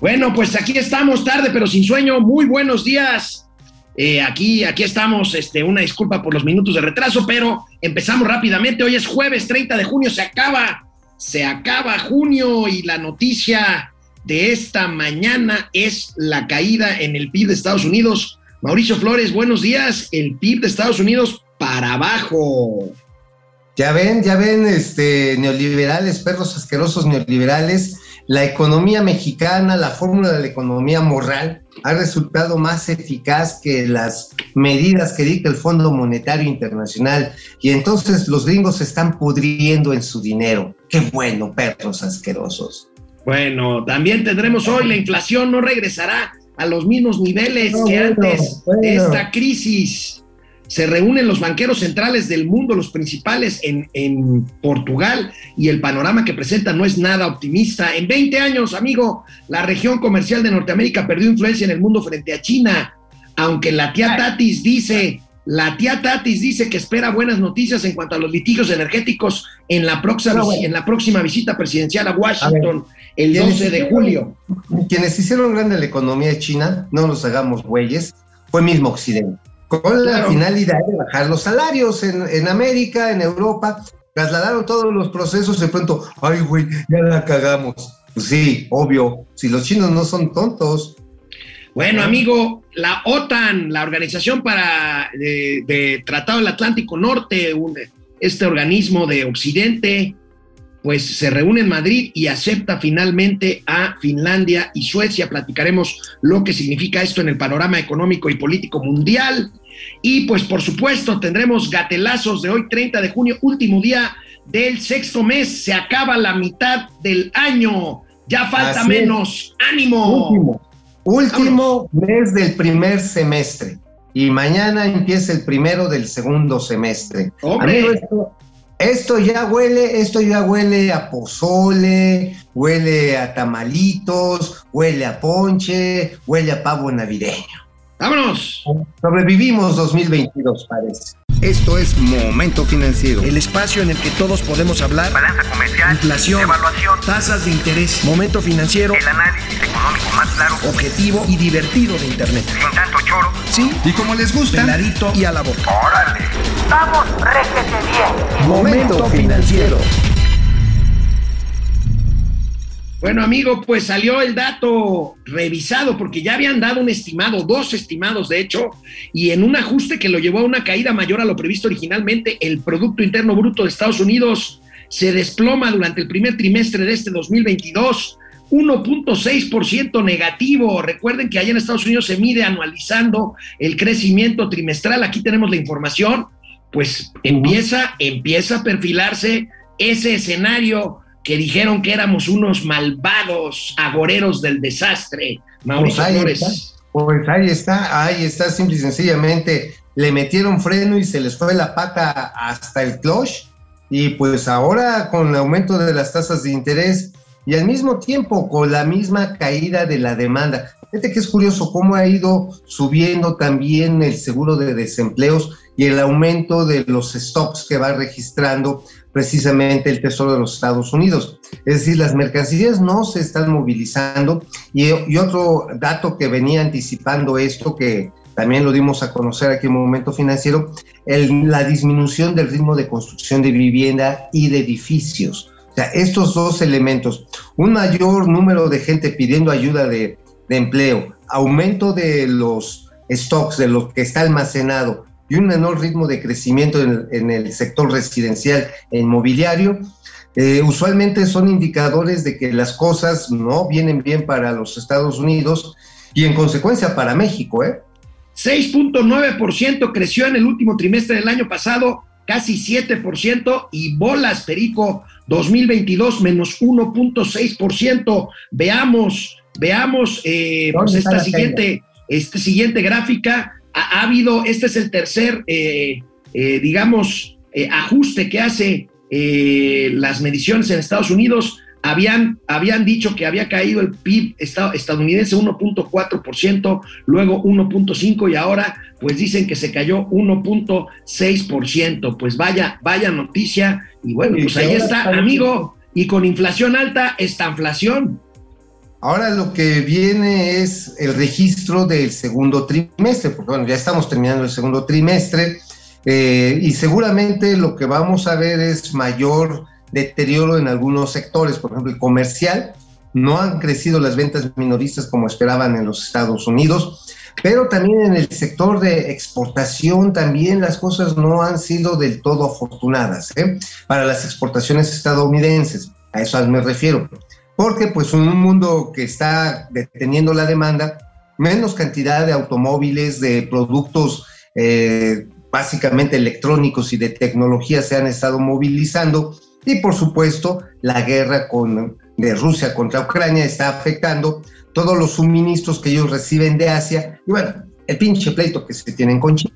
Bueno, pues aquí estamos tarde, pero sin sueño. Muy buenos días. Eh, aquí, aquí estamos. Este, una disculpa por los minutos de retraso, pero empezamos rápidamente. Hoy es jueves 30 de junio. Se acaba, se acaba junio y la noticia de esta mañana es la caída en el PIB de Estados Unidos. Mauricio Flores, buenos días. El PIB de Estados Unidos para abajo. Ya ven, ya ven, este, neoliberales, perros asquerosos neoliberales la economía mexicana, la fórmula de la economía moral, ha resultado más eficaz que las medidas que dicta el Fondo Monetario Internacional. Y entonces los gringos se están pudriendo en su dinero. Qué bueno, perros asquerosos. Bueno, también tendremos hoy la inflación, no regresará a los mismos niveles que antes de esta crisis se reúnen los banqueros centrales del mundo, los principales en, en, Portugal, y el panorama que presenta no es nada optimista. En 20 años, amigo, la región comercial de Norteamérica perdió influencia en el mundo frente a China, aunque la tía Tatis dice, la tía Tatis dice que espera buenas noticias en cuanto a los litigios energéticos en la próxima, en la próxima visita presidencial a Washington el 12 de julio. Quienes hicieron grande la economía de China, no nos hagamos güeyes, fue mismo Occidente con la finalidad de bajar los salarios en, América, en Europa. Trasladaron todos los procesos de pronto, ay, güey, ya la cagamos. Pues sí, obvio, si los chinos no son tontos. Bueno, amigo, la OTAN, la Organización para de, Tratado del Atlántico Norte, este organismo de Occidente, pues se reúne en Madrid y acepta finalmente a Finlandia y Suecia. Platicaremos lo que significa esto en el panorama económico y político mundial. Y pues por supuesto tendremos gatelazos de hoy 30 de junio, último día del sexto mes. Se acaba la mitad del año. Ya falta menos. Ánimo. Último, último mes del primer semestre. Y mañana empieza el primero del segundo semestre. esto, esto ya huele, esto ya huele a pozole, huele a tamalitos, huele a ponche, huele a pavo navideño. ¡Vámonos! Sobrevivimos 2022, parece. Esto es Momento Financiero. El espacio en el que todos podemos hablar. Balanza comercial. Inflación. Evaluación. Tasas de interés. Momento Financiero. El análisis económico más claro. Objetivo y divertido de Internet. Sin tanto choro. Sí. Y como les gusta. Clarito y a la boca. ¡Órale! ¡Vamos, réjete bien! Momento Financiero. Bueno, amigo, pues salió el dato revisado porque ya habían dado un estimado, dos estimados de hecho, y en un ajuste que lo llevó a una caída mayor a lo previsto originalmente, el Producto Interno Bruto de Estados Unidos se desploma durante el primer trimestre de este 2022. 1.6% negativo. Recuerden que allá en Estados Unidos se mide anualizando el crecimiento trimestral. Aquí tenemos la información. Pues empieza, empieza a perfilarse ese escenario que dijeron que éramos unos malvados agoreros del desastre, Mauricio pues Flores. Pues ahí está, ahí está, simple y sencillamente le metieron freno y se les fue la pata hasta el clutch y pues ahora con el aumento de las tasas de interés y al mismo tiempo con la misma caída de la demanda. Fíjate que es curioso cómo ha ido subiendo también el seguro de desempleos y el aumento de los stocks que va registrando precisamente el Tesoro de los Estados Unidos. Es decir, las mercancías no se están movilizando y, otro dato que venía anticipando esto, que también lo dimos a conocer aquí en Momento Financiero, la disminución del ritmo de construcción de vivienda y de edificios. O sea, estos dos elementos, un mayor número de gente pidiendo ayuda de, de empleo, aumento de los stocks, de lo que está almacenado, y un menor ritmo de crecimiento en, el sector residencial e inmobiliario, eh, usualmente son indicadores de que las cosas no vienen bien para los Estados Unidos y en consecuencia para México. ¿eh? 6.9% creció en el último trimestre del año pasado, casi 7%, y bolas, Perico, 2022 menos 1.6%. Veamos, veamos eh, pues esta siguiente, esta siguiente gráfica ha, habido, este es el tercer, eh, eh, digamos, eh, ajuste que hace las mediciones en Estados Unidos. Habían, habían dicho que había caído el PIB estadounidense 1.4%, luego 1.5% y ahora pues dicen que se cayó 1.6%. Pues vaya, vaya noticia. Y bueno, pues ahí está, amigo. Y con inflación alta, esta inflación. Ahora lo que viene es el registro del segundo trimestre, porque bueno, ya estamos terminando el segundo trimestre eh, y seguramente lo que vamos a ver es mayor deterioro en algunos sectores, por ejemplo, el comercial. No han crecido las ventas minoristas como esperaban en los Estados Unidos, pero también en el sector de exportación también las cosas no han sido del todo afortunadas ¿eh? para las exportaciones estadounidenses. A eso me refiero porque pues en un mundo que está deteniendo la demanda, menos cantidad de automóviles, de productos eh, básicamente electrónicos y de tecnología se han estado movilizando y por supuesto la guerra con, de Rusia contra Ucrania está afectando todos los suministros que ellos reciben de Asia y bueno, el pinche pleito que se tienen con China.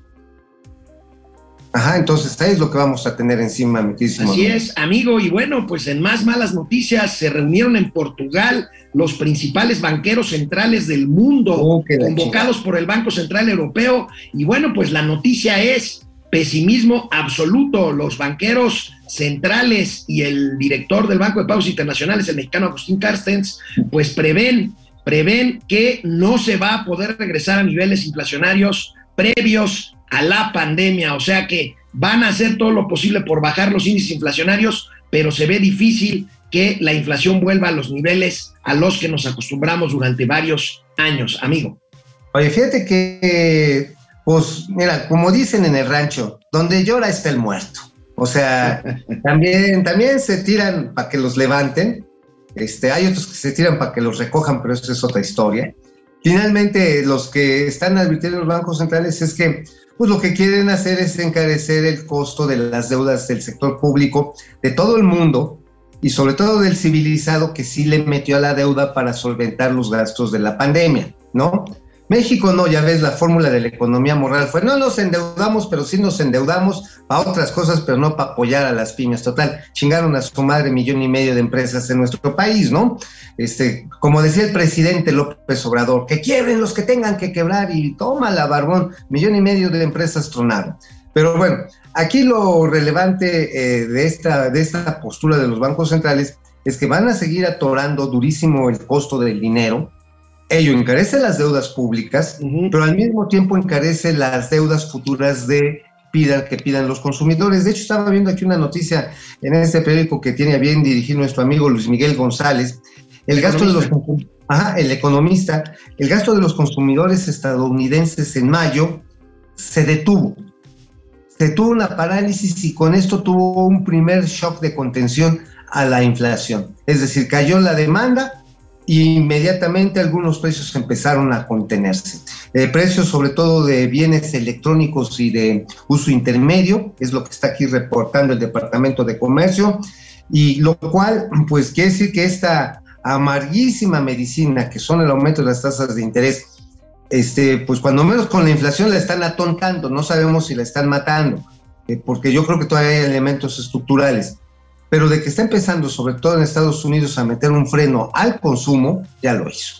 Ajá, entonces ahí es lo que vamos a tener encima, muchísimo. Así es, amigo, y bueno, pues en más malas noticias se reunieron en Portugal los principales banqueros centrales del mundo, oh, convocados por el Banco Central Europeo, y bueno, pues la noticia es pesimismo absoluto. Los banqueros centrales y el director del Banco de Pagos Internacionales, el mexicano Agustín Carstens, pues prevén, prevén que no se va a poder regresar a niveles inflacionarios previos a la pandemia, o sea que van a hacer todo lo posible por bajar los índices inflacionarios, pero se ve difícil que la inflación vuelva a los niveles a los que nos acostumbramos durante varios años, amigo. Oye, fíjate que, pues, mira, como dicen en el rancho, donde llora está el muerto. O sea, también, también se tiran para que los levanten. Este, hay otros que se tiran para que los recojan, pero eso es otra historia. Finalmente, los que están advirtiendo los bancos centrales es que pues lo que quieren hacer es encarecer el costo de las deudas del sector público de todo el mundo y sobre todo del civilizado que sí le metió a la deuda para solventar los gastos de la pandemia, ¿no? México no, ya ves, la fórmula de la economía moral fue, no nos endeudamos, pero sí nos endeudamos para otras cosas, pero no para apoyar a las pymes. Total, chingaron a su madre millón y medio de empresas en nuestro país, ¿no? Este, como decía el presidente López Obrador, que quiebren los que tengan que quebrar y toma la barbón, millón y medio de empresas tronaron. Pero bueno, aquí lo relevante eh, de, esta, de esta postura de los bancos centrales es que van a seguir atorando durísimo el costo del dinero, ello encarece las deudas públicas, pero al mismo tiempo encarece las deudas futuras de pidan, que pidan los consumidores. De hecho, estaba viendo aquí una noticia en este periódico que tiene a bien dirigir nuestro amigo Luis Miguel González. El gasto de los ajá, el economista, el gasto de los consumidores estadounidenses en mayo se detuvo. Se tuvo una parálisis y con esto tuvo un primer shock de contención a la inflación. Es decir, cayó la demanda y inmediatamente algunos precios empezaron a contenerse. Eh, precios sobre todo de bienes electrónicos y de uso intermedio, es lo que está aquí reportando el Departamento de Comercio, y lo cual pues quiere decir que esta amarguísima medicina que son el aumento de las tasas de interés, este, pues cuando menos con la inflación la están atontando, no sabemos si la están matando, eh, porque yo creo que todavía hay elementos estructurales pero de que está empezando, sobre todo en Estados Unidos, a meter un freno al consumo, ya lo hizo.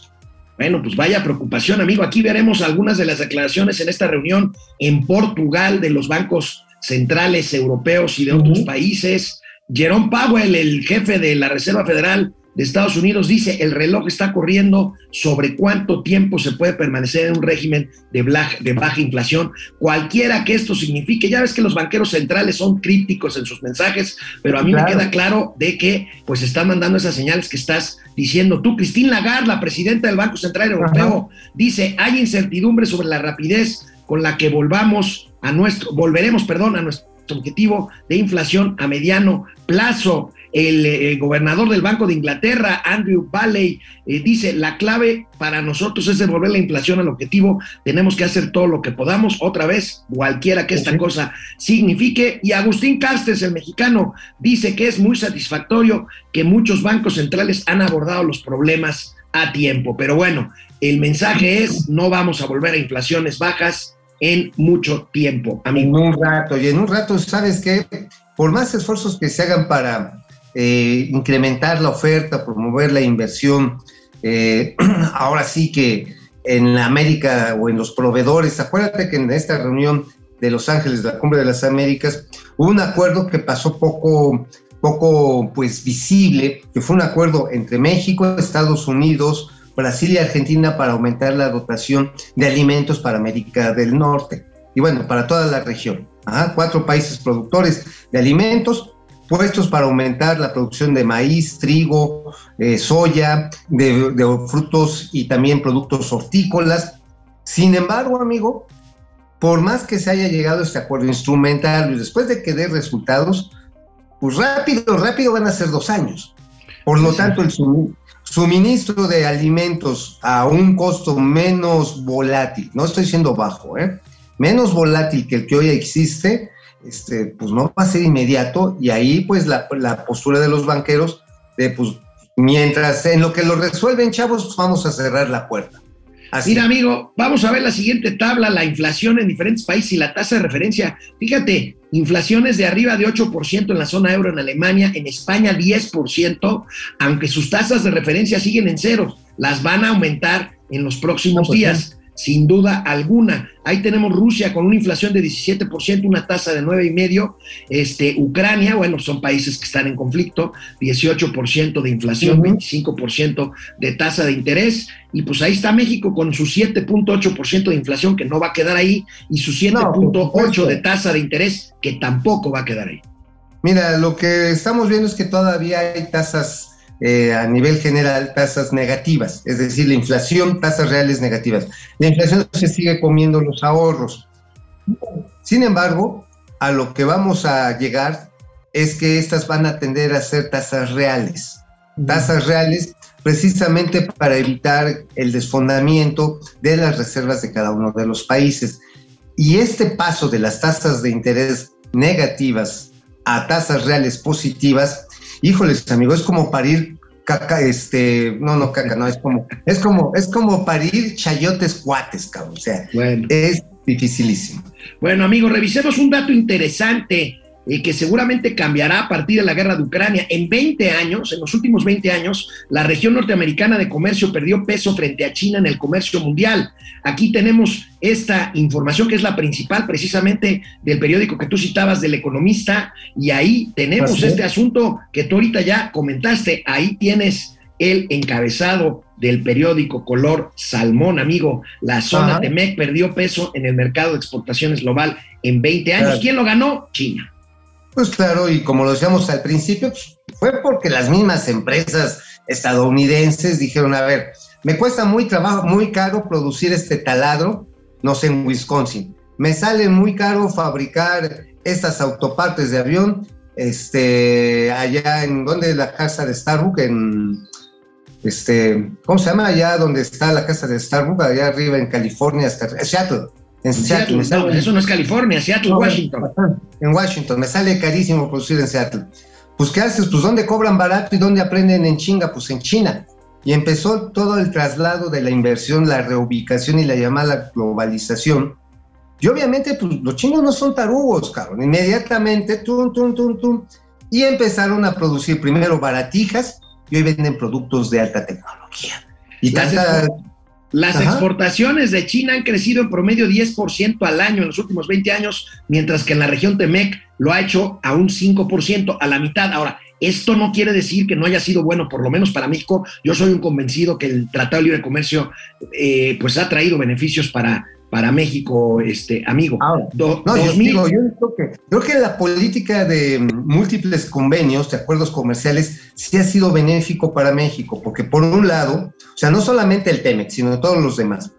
Bueno, pues vaya preocupación, amigo. Aquí veremos algunas de las declaraciones en esta reunión en Portugal de los bancos centrales europeos y de otros países. Jerome Powell, el jefe de la Reserva Federal, de Estados Unidos dice el reloj está corriendo sobre cuánto tiempo se puede permanecer en un régimen de, de baja inflación, cualquiera que esto signifique. Ya ves que los banqueros centrales son crípticos en sus mensajes, pero a mí me queda claro de que pues están mandando esas señales que estás diciendo tú. Christine Lagarde, la presidenta del Banco Central Europeo, dice hay incertidumbre sobre la rapidez con la que volvamos a nuestro, volveremos, perdón, a nuestro objetivo de inflación a mediano plazo. El, eh, gobernador del Banco de Inglaterra, Andrew Bailey, eh, dice, la clave para nosotros es devolver la inflación al objetivo, tenemos que hacer todo lo que podamos, otra vez, cualquiera que esta cosa signifique. Y Agustín Castes, el mexicano, dice que es muy satisfactorio que muchos bancos centrales han abordado los problemas a tiempo. Pero bueno, el mensaje es, no vamos a volver a inflaciones bajas, en mucho tiempo, amigo. En un rato, y en un rato, ¿sabes qué? Por más esfuerzos que se hagan para eh, incrementar la oferta, promover la inversión, eh, ahora sí que en América o en los proveedores, acuérdate que en esta reunión de Los Ángeles, la Cumbre de las Américas, hubo un acuerdo que pasó poco, poco pues visible, que fue un acuerdo entre México, Estados Unidos, Brasil y Argentina para aumentar la dotación de alimentos para América del Norte y bueno, para toda la región. cuatro países productores de alimentos puestos para aumentar la producción de maíz, trigo, eh, soya, de, de frutos y también productos hortícolas. Sin embargo, amigo, por más que se haya llegado a este acuerdo instrumental y después de que dé resultados, pues rápido, rápido van a ser dos años. Por lo tanto, el suministro de alimentos a un costo menos volátil, no estoy diciendo bajo, ¿eh? menos volátil que el que hoy existe, este, pues no va a ser inmediato y ahí pues la, la postura de los banqueros de pues mientras en lo que lo resuelven chavos, pues vamos a cerrar la puerta. Mira, amigo, vamos a ver la siguiente tabla, la inflación en diferentes países y la tasa de referencia. Fíjate, inflaciones de arriba de 8% en la zona euro en Alemania, en España 10%, aunque sus tasas de referencia siguen en ceros, las van a aumentar en los próximos pues días sin duda alguna. Ahí tenemos Rusia con una inflación de 17%, una tasa de 9,5%. Este, Ucrania, bueno, son países que están en conflicto, 18% de inflación, 25% de tasa de interés. Y pues ahí está México con su 7.8% de inflación, que no va a quedar ahí, y su 7.8% de tasa de interés, que tampoco va a quedar ahí. Mira, lo que estamos viendo es que todavía hay tasas eh, a nivel general tasas negativas, es decir, la inflación, tasas reales negativas. La inflación se sigue comiendo los ahorros. Sin embargo, a lo que vamos a llegar es que estas van a tender a ser tasas reales. Tasas reales precisamente para evitar el desfondamiento de las reservas de cada uno de los países. Y este paso de las tasas de interés negativas a tasas reales positivas híjoles, amigo, es como parir caca, este, no, no caca, no, es como, es como, es como parir chayotes cuates, cabrón. O sea, es dificilísimo. Bueno, amigo, revisemos un dato interesante y que seguramente cambiará a partir de la guerra de Ucrania. En 20 años, en los últimos 20 años, la región norteamericana de comercio perdió peso frente a China en el comercio mundial. Aquí tenemos esta información que es la principal precisamente del periódico que tú citabas del economista y ahí tenemos este asunto que tú ahorita ya comentaste. Ahí tienes el encabezado del periódico color salmón, amigo. La zona de MEC perdió peso en el mercado de exportaciones global en 20 años. ¿Quién lo ganó? China. Pues claro, y como lo decíamos al principio, pues, fue porque las mismas empresas estadounidenses dijeron, a ver, me cuesta muy trabajo, muy caro producir este taladro, no sé, en Wisconsin. Me sale muy caro fabricar estas autopartes de avión, este, allá en donde la casa de Starbucks, en, este, ¿cómo se llama? Allá donde está la casa de Starbucks, allá arriba en California, hasta Seattle. En Seattle. eso no es California, Seattle, Washington. En Washington, me sale carísimo producir en Seattle. Pues, ¿qué haces? Pues, ¿dónde cobran barato y dónde aprenden en chinga? Pues en China. Y empezó todo el traslado de la inversión, la reubicación y la llamada globalización. Y obviamente, pues los chinos no son tarugos, cabrón. Inmediatamente, tum, tum, tum, tum. Y empezaron a producir primero baratijas y hoy venden productos de alta tecnología. Y tanta, las exportaciones de China han crecido en promedio 10% al año en los últimos 20 años, mientras que en la región Temec lo ha hecho a un 5%, a la mitad. Ahora, esto no quiere decir que no haya sido bueno, por lo menos para México. Yo soy un convencido que el Tratado de Libre Comercio eh, pues ha traído beneficios para, para México, este amigo. no, yo, digo, yo creo que, creo que la política de múltiples convenios, de acuerdos comerciales, sí ha sido benéfico para México, porque por un lado, o sea, no solamente el TEMEX, sino todos los demás,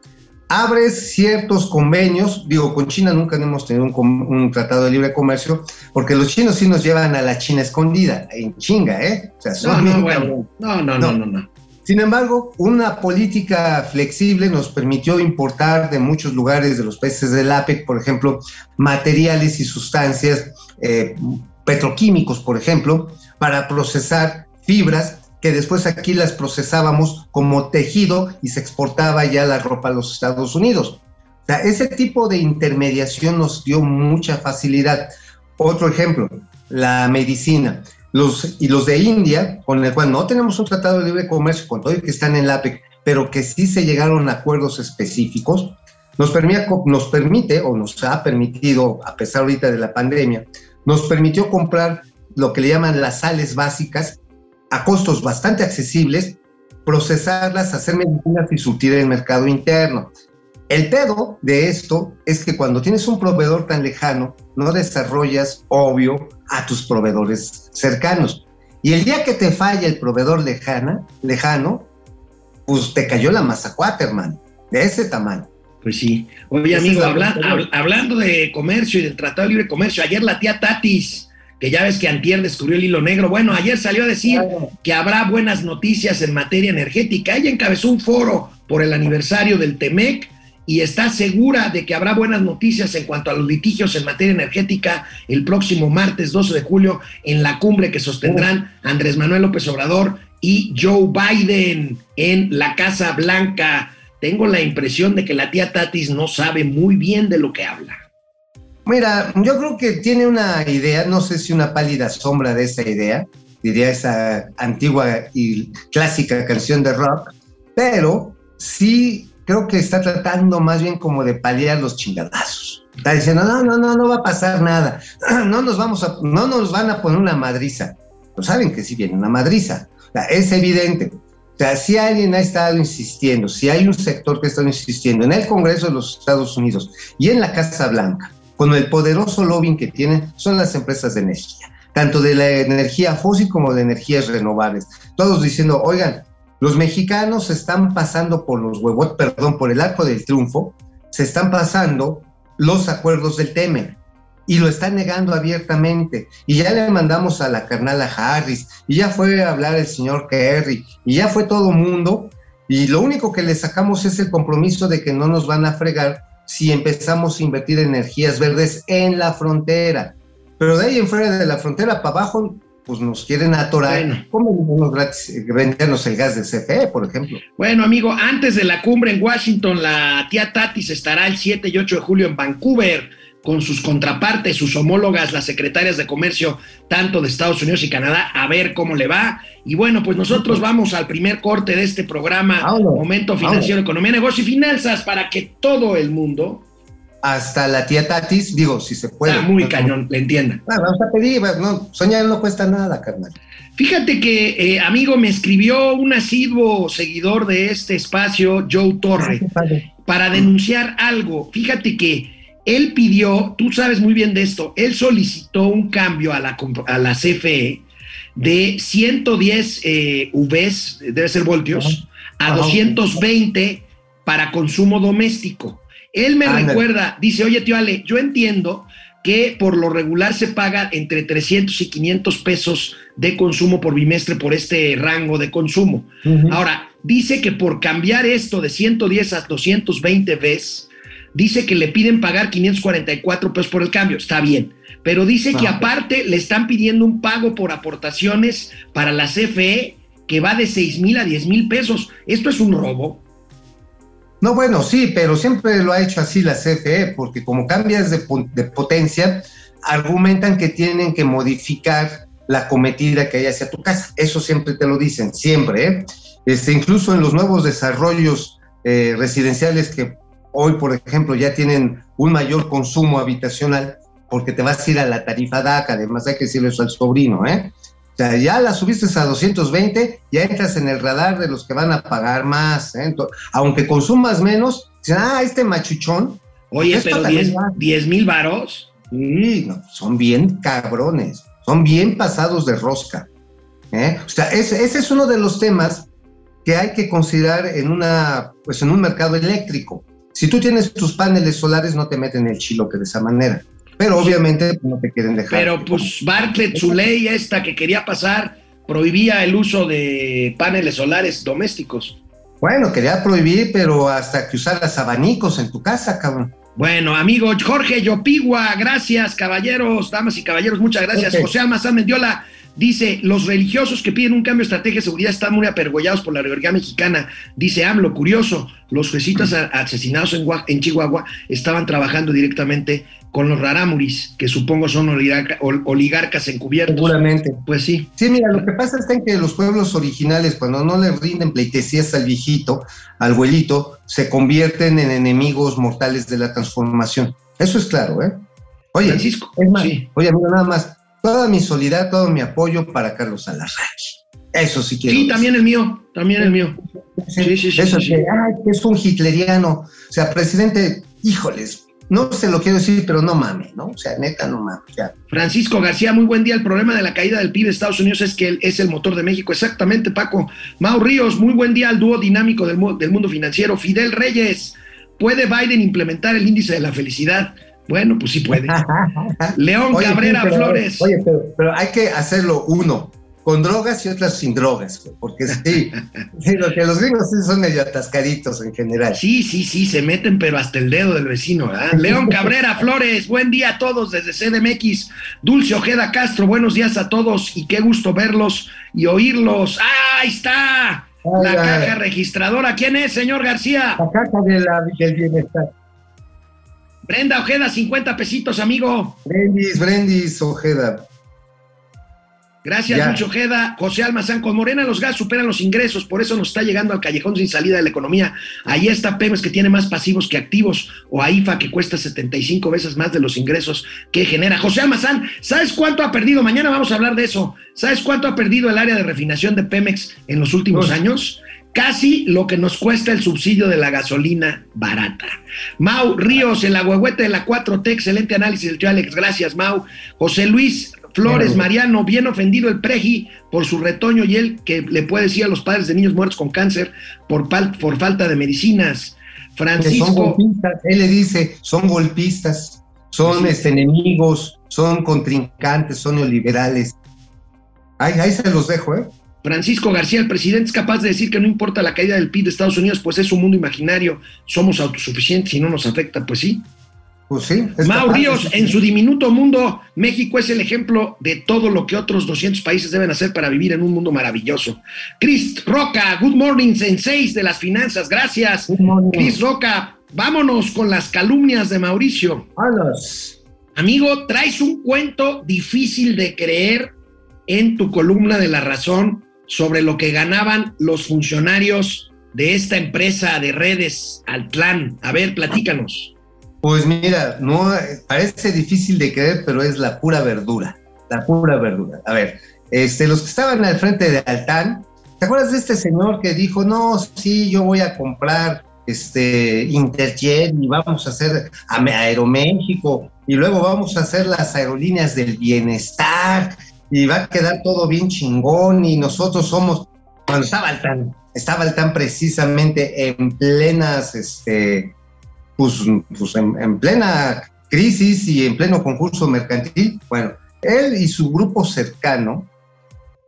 abres ciertos convenios, digo, con China nunca hemos tenido un, tratado de libre comercio, porque los chinos sí nos llevan a la China escondida, en chinga, ¿eh? O sea, son no, no, no, no, no, no. Sin embargo, una política flexible nos permitió importar de muchos lugares de los países del APEC, por ejemplo, materiales y sustancias eh, petroquímicos, por ejemplo, para procesar fibras que después aquí las procesábamos como tejido y se exportaba ya la ropa a los Estados Unidos. Ese tipo de intermediación nos dio mucha facilidad. Otro ejemplo, la medicina los, y los de India, con el cual no tenemos un tratado de libre comercio, con todo el que están en la APEC, pero que sí se llegaron a acuerdos específicos, nos permite, nos permite o nos ha permitido, a pesar ahorita de la pandemia, nos permitió comprar lo que le llaman las sales básicas a costos bastante accesibles procesarlas, hacer medicinas y surtir el mercado interno. El pedo de esto es que cuando tienes un proveedor tan lejano, no desarrollas, obvio, a tus proveedores cercanos. Y el día que te falla el proveedor lejana, lejano, pues te cayó la mazacuata, hermano, de ese tamaño. Pues sí. Oye, amigo, habla- hab- hablando de comercio y del Tratado de Libre Comercio, ayer la tía Tatis, que ya ves que Antier descubrió el hilo negro, bueno, ayer salió a decir que habrá buenas noticias en materia energética. Ella encabezó un foro por el aniversario del TEMEC y está segura de que habrá buenas noticias en cuanto a los litigios en materia energética el próximo martes 12 de julio en la cumbre que sostendrán Andrés Manuel López Obrador y Joe Biden en la Casa Blanca. Tengo la impresión de que la tía Tatis no sabe muy bien de lo que habla. Mira, yo creo que tiene una idea, no sé si una pálida sombra de esa idea, diría esa antigua y clásica canción de rock, pero sí creo que está tratando más bien como de paliar los chingadazos. Está diciendo, no, no, no, no va a pasar nada, no nos vamos a, no nos van a poner una madriza. Pero saben que sí viene una madriza, O sea, es evidente. O sea, si alguien ha estado insistiendo, si hay un sector que ha estado insistiendo en el Congreso de los Estados Unidos y en la Casa Blanca, con el poderoso lobbying que tienen, son las empresas de energía, tanto de la energía fósil como de energías renovables. Todos diciendo, oigan, los mexicanos se están pasando por los huevos, perdón, por el arco del triunfo, se están pasando los acuerdos del TEMEC y lo están negando abiertamente. Y ya le mandamos a la carnala Harris, y ya fue a hablar el señor Kerry, y ya fue todo mundo, y lo único que le sacamos es el compromiso de que no nos van a fregar si empezamos a invertir en energías verdes en la frontera. Pero de ahí en fuera de la frontera para abajo, pues nos quieren atorar. Bueno. ¿Cómo vendernos el gas de CFE, por ejemplo? Bueno, amigo, antes de la cumbre en Washington, la tía Tatis estará el 7 y 8 de julio en Vancouver con sus contrapartes, sus homólogas, las secretarias de comercio, tanto de Estados Unidos y Canadá, a ver cómo le va. Y bueno, pues nosotros vamos al primer corte de este programa, Momento Financiero, Economía, Negocio y Finanzas, para que todo el mundo, Hasta la tía Tatis, digo, si se puede. está muy No, cañón, le entienda. no, vamos a pedir, no, soñar no cuesta nada, carnal. Fíjate que, eh, amigo, me escribió un asiduo seguidor de este espacio, Joe Torre. para denunciar algo. Fíjate que él pidió, tú sabes muy bien de esto, él solicitó un cambio a la, a la CFE de 110 eh, Vs, debe ser voltios, a Ajá. 220 para consumo doméstico. Él me recuerda, dice, oye tío Ale, yo entiendo que por lo regular se paga entre 300 y 500 pesos de consumo por bimestre por este rango de consumo. Ahora, dice que por cambiar esto de 110 a 220 veces, dice que le piden pagar 544 pesos por el cambio. Está bien. Pero dice que Ah. aparte le están pidiendo un pago por aportaciones para la CFE que va de 6 mil a 10 mil pesos. Esto es un robo. No, bueno, sí, pero siempre lo ha hecho así la CFE, porque como cambias de, po- de potencia, argumentan que tienen que modificar la cometida que hay hacia tu casa. Eso siempre te lo dicen, siempre. ¿eh? Este, incluso en los nuevos desarrollos eh, residenciales que hoy, por ejemplo, ya tienen un mayor consumo habitacional, porque te vas a ir a la tarifa DACA, además hay que decirle eso al sobrino, ¿eh? O sea, ya la subiste a 220, ya entras en el radar de los que van a pagar más, ¿eh? Ento- aunque consumas menos, dicen, ah, este machuchón, Oye, pero también 10 va. 10 mil varos. sí, no, son bien cabrones, son bien pasados de rosca. ¿eh? O sea, ese, ese es uno de los temas que hay que considerar en, una, pues en un mercado eléctrico. Si tú tienes tus paneles solares, no te meten el chiloque de esa manera. Pero obviamente no te quieren dejar. Pero pues Bartlett, su ley esta que quería pasar, prohibía el uso de paneles solares domésticos. Bueno, quería prohibir, pero hasta que usaras abanicos en tu casa, cabrón. Bueno, amigo Jorge Yopigua, gracias, caballeros, damas y caballeros, muchas gracias. José Almazán Mendiola dice: Los religiosos que piden un cambio de estrategia de seguridad están muy apergollados por la reorganía mexicana. Dice AMLO, curioso, los jesuitas asesinados en, en Chihuahua estaban trabajando directamente con los rarámuris, que supongo son oligarca- ol- oligarcas encubiertos. Seguramente. Pues sí. Sí, mira, lo que pasa es que en que los pueblos originales, cuando no le rinden pleitesías al viejito, al abuelito, se convierten en enemigos mortales de la transformación. Eso es claro, ¿eh? Oye, Francisco, es más, sí. oye, mira, nada más, toda mi solidaridad, todo mi apoyo para Carlos Alarraqui. Eso sí quiero. Sí, decir. también el mío, también el mío. Sí, Sí, sí, sí, Eso sí, que, sí. ay, que es un hitleriano. O sea, presidente, híjoles, no se lo quiero decir, pero no mames, ¿no? O sea, neta, no mames. O sea, Francisco García, muy buen día. El problema de la caída del PIB de Estados Unidos es que él es el motor de México. Exactamente, Paco. Mau Ríos, muy buen día al dúo dinámico del, del mundo financiero. Fidel Reyes, ¿puede Biden implementar el índice de la felicidad? Bueno, pues sí puede. León Oye, Cabrera sí, pero- Flores. Oye, pero, pero hay que hacerlo uno, con drogas y otras sin drogas, porque sí, sí, lo que los gringos sí son medio atascaditos en general. Sí, sí, sí, se meten, pero hasta el dedo del vecino, ¿verdad? León Cabrera Flores, buen día a todos desde CDMX. Dulce Ojeda Castro, buenos días a todos y qué gusto verlos y oírlos. ¡Ah, ahí está! La caja registradora. ¿Quién es, señor García? La caja de la- del bienestar. Brenda Ojeda, 50 pesitos, amigo. Brendis, Brendis, Ojeda. Gracias, Ya. Dulce Ojeda. José Almazán, con Morena los gas superan los ingresos, por eso nos está llegando al callejón sin salida de la economía. Ahí está Pemex que tiene más pasivos que activos, o AIFA que cuesta 75 veces más de los ingresos que genera. José Almazán, ¿sabes cuánto ha perdido? Mañana vamos a hablar de eso. ¿Sabes cuánto ha perdido el área de refinación de Pemex en los últimos Uy. años? Casi lo que nos cuesta el subsidio de la gasolina barata. Mau Ríos, el agüehuete de la 4T, excelente análisis del tío Alex, gracias Mau. José Luis Flores. Mariano, bien ofendido el Preji por su retoño y él que le puede decir a los padres de niños muertos con cáncer por, pal- por falta de medicinas. Que son Francisco, golpistas, él le dice, son golpistas, son Sí. este, enemigos, son contrincantes, son neoliberales. Ahí, ahí se los dejo, ¿eh? Francisco García, el presidente es capaz de decir que no importa la caída del PIB de Estados Unidos, pues es un mundo imaginario, somos autosuficientes y no nos afecta, pues sí. Pues sí. Mau capaz Ríos, en su diminuto mundo, México es el ejemplo de todo lo que otros 200 países deben hacer para vivir en un mundo maravilloso. Chris Roca, good morning, senseis de las finanzas, gracias. Chris Roca, vámonos con las calumnias de Mauricio. Vámonos. Amigo, traes un cuento difícil de creer en tu columna de La Razón sobre lo que ganaban los funcionarios de esta empresa de redes Altlan. A ver, platícanos. Pues mira, no parece difícil de creer, pero es la pura verdura, la pura verdura. A ver, este, los que estaban al frente de Altán, ¿te acuerdas de este señor que dijo, no, sí, yo voy a comprar este Interjet y vamos a hacer Aeroméxico y luego vamos a hacer las aerolíneas del bienestar y va a quedar todo bien chingón y nosotros somos, cuando estaba Altán, estaba Altán precisamente en plenas, este, pues, pues en, en plena crisis y en pleno concurso mercantil, bueno, él y su grupo cercano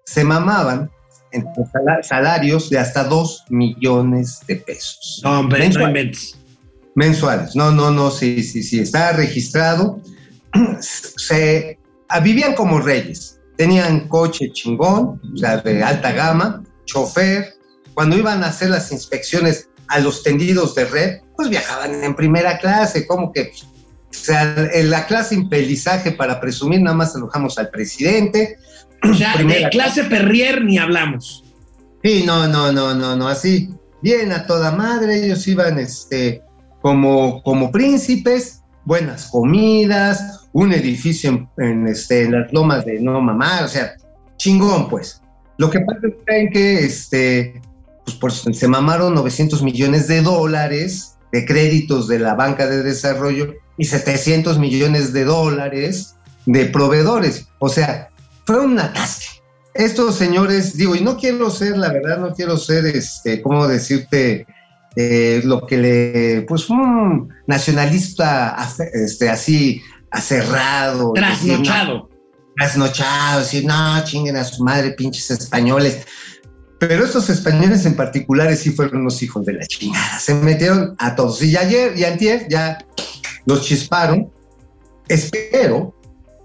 se mamaban en sala- salarios de hasta 2 millones de pesos. No, hombre, no Mensual. inventes. Mensuales. No, no, no, sí, sí, sí, está registrado. Se, ah, vivían como reyes. Tenían coche chingón, o sea, de alta gama, chofer. Cuando iban a hacer las inspecciones a los tendidos de red, pues viajaban en primera clase, como que o sea, en la clase impelizaje para presumir, nada más alojamos al presidente. O sea, de Primera clase perrier ni hablamos. Sí, no, no, no, no, no, así, bien a toda madre, ellos iban este, como, como príncipes, buenas comidas, un edificio en, en, este, en las lomas de no mamá, o sea, chingón pues. Lo que pasa es que este, pues, por- se mamaron 900 millones de dólares de créditos de la banca de desarrollo y 700 millones de dólares de proveedores. O sea, fue un atasque estos señores, digo, y no quiero ser, la verdad, no quiero ser, este, ¿cómo decirte? Eh, lo que le, pues, un nacionalista este, así, decir, no, Trasnochado. trasnochado, decir, no, chinguen a su madre, pinches españoles. Pero estos españoles en particulares sí fueron unos hijos de la chingada. Se metieron a todos. Y ayer y antier ya los chisparon. Espero,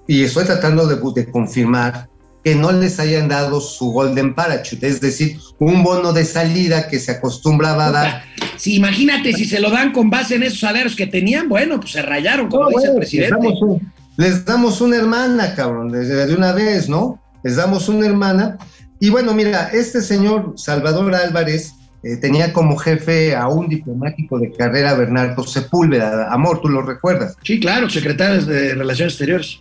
y estoy tratando de, de confirmar, que no les hayan dado su golden parachute, es decir, un bono de salida que se acostumbraba a dar. Si imagínate si se lo dan con base en esos salarios que tenían, bueno, pues se rayaron, como No, dice el bueno, presidente. Les damos, un- les damos una hermana, cabrón, de, de una vez, ¿no? Les damos una hermana. Y bueno, mira, este señor Salvador Álvarez eh, tenía como jefe a un diplomático de carrera, Bernardo Sepúlveda. Amor, tú lo recuerdas. Sí, claro, secretarios de Relaciones Exteriores.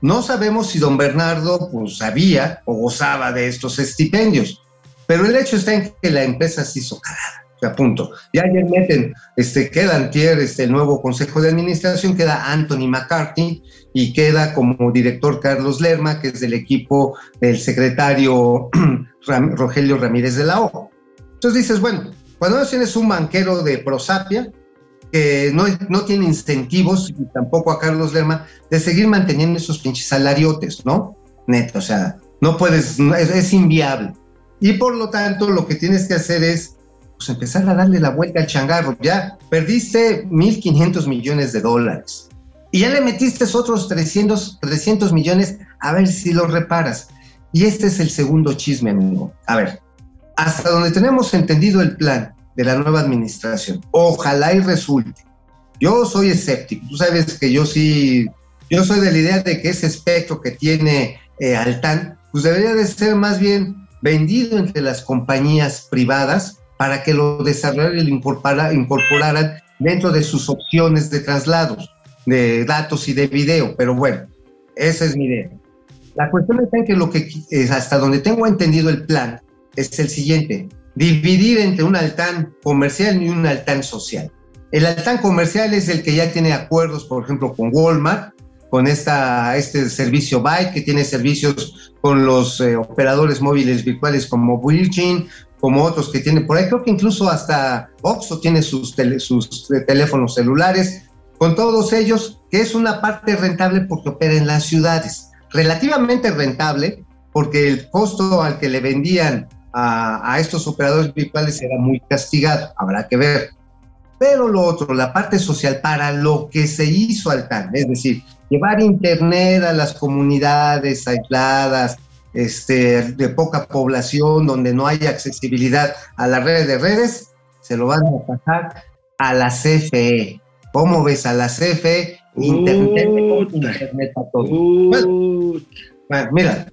No sabemos si don Bernardo pues, sabía o gozaba de estos estipendios, pero el hecho está en que la empresa se hizo carada. O sea, punto. Y ayer meten, este, queda antier, este, el nuevo consejo de administración, queda Anthony McCarthy y queda como director Carlos Lerma, que es del equipo del secretario Rogelio Ramírez de la O. Entonces dices, bueno, cuando tienes un banquero de prosapia, que no, no tiene incentivos, y tampoco a Carlos Lerma, de seguir manteniendo esos pinches salariotes, ¿no? Neto, o sea, no puedes, es, es, inviable. Y por lo tanto, lo que tienes que hacer es pues, empezar a darle la vuelta al changarro. Ya perdiste 1.500 millones de dólares. Y ya le metiste otros 300, 300 millones a ver si los reparas. Y este es el segundo chisme, amigo. A ver, hasta donde tenemos entendido el plan, de la nueva administración. Ojalá y resulte. Yo soy escéptico. Tú sabes que yo sí, yo soy de la idea de que ese espectro que tiene eh, Altán, pues debería de ser más bien vendido entre las compañías privadas para que lo desarrollaran y lo incorporaran dentro de sus opciones de traslados, de datos y de video. Pero bueno, esa es mi idea. La cuestión está en que lo que, hasta donde tengo entendido el plan, es el siguiente dividir entre un altán comercial y un altán social. El altán comercial es el que ya tiene acuerdos, por ejemplo, con Walmart, con esta, este servicio Byte, que tiene servicios con los eh, operadores móviles virtuales como Virgin, como otros que tienen por ahí. Creo que incluso hasta Oxxo tiene sus, sus eh, teléfonos celulares. Con todos ellos, que es una parte rentable porque opera en las ciudades. Relativamente rentable porque el costo al que le vendían a, estos operadores virtuales era muy castigado, habrá que ver. Pero lo otro, la parte social, para lo que se hizo al CAN, es decir, llevar Internet a las comunidades aisladas, este, de poca población, donde no hay accesibilidad a la red de redes, se lo van a pasar a la CFE. ¿Cómo ves a la CFE? Internet, internet a todos. bueno, mira,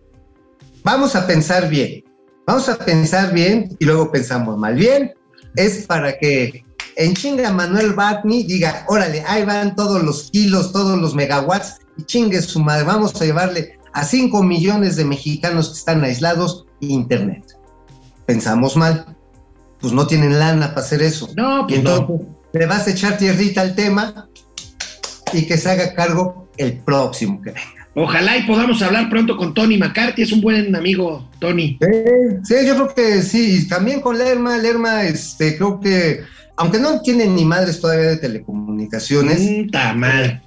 vamos a pensar bien. Vamos a pensar bien y luego pensamos mal. Bien es para que en chinga Manuel Batni diga, órale, ahí van todos los kilos, todos los megawatts y chingue su madre, vamos a llevarle a 5 millones de mexicanos que están aislados internet. Pensamos mal, pues no tienen lana para hacer eso. No, pues y entonces le vas a echar tierrita al tema y que se haga cargo el próximo que venga. Ojalá y podamos hablar pronto con Tony McCarthy, es un buen amigo, Tony. Sí, yo creo que sí, y también con Lerma, Lerma, este, creo que, aunque no tiene ni madres todavía de telecomunicaciones. Está mal.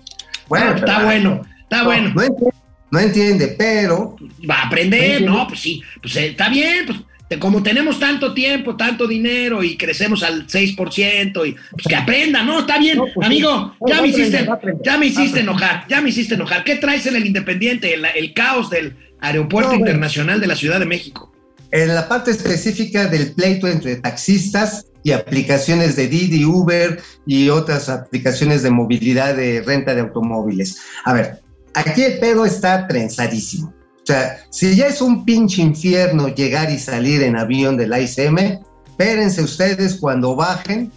Bueno, está bueno, está bueno. No entiende, pero. Va a aprender, no, pues sí, pues eh, está bien, pues como tenemos tanto tiempo, tanto dinero y crecemos al 6% y pues que aprenda, ¿no? Está bien, pues amigo, ya me hiciste, ya me hiciste enojar, ya me hiciste enojar. ¿Qué traes en el Independiente, el, caos del Aeropuerto Internacional de la Ciudad de México? En la parte específica del pleito entre taxistas y aplicaciones de Didi, Uber y otras aplicaciones de movilidad de renta de automóviles. A ver, aquí el pedo está trenzadísimo. O sea, si ya es un pinche infierno llegar y salir en avión del ICM, espérense ustedes cuando bajen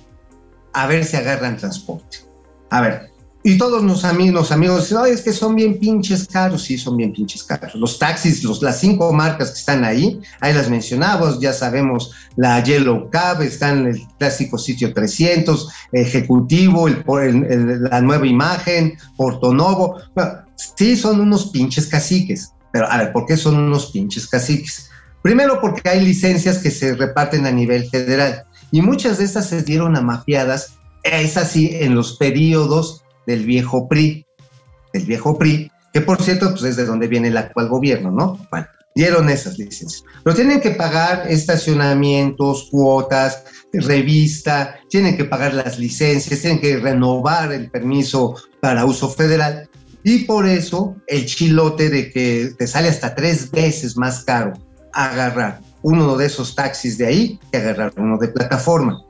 a ver si agarran transporte. A ver, y todos los amigos, amigos dicen, es que son bien pinches caros. Sí, son bien pinches caros. Los taxis, los, las cinco marcas que están ahí, ahí las mencionamos, ya sabemos, la Yellow Cab, está en el clásico sitio 300, Ejecutivo, el, el, la nueva imagen, Portonovo. Bueno, sí, son unos pinches caciques. Pero a ver, ¿por qué son unos pinches caciques? Primero porque hay licencias que se reparten a nivel federal y muchas de estas se dieron a mafiadas, es así, en los periodos del viejo PRI, del viejo PRI, que por cierto, pues es de donde viene el actual gobierno, ¿no? Bueno, dieron esas licencias. Pero tienen que pagar estacionamientos, cuotas, revista, tienen que pagar las licencias, tienen que renovar el permiso para uso federal. Y por eso el chilote de que te sale hasta tres veces más caro agarrar uno de esos taxis de ahí que agarrar uno de plataforma.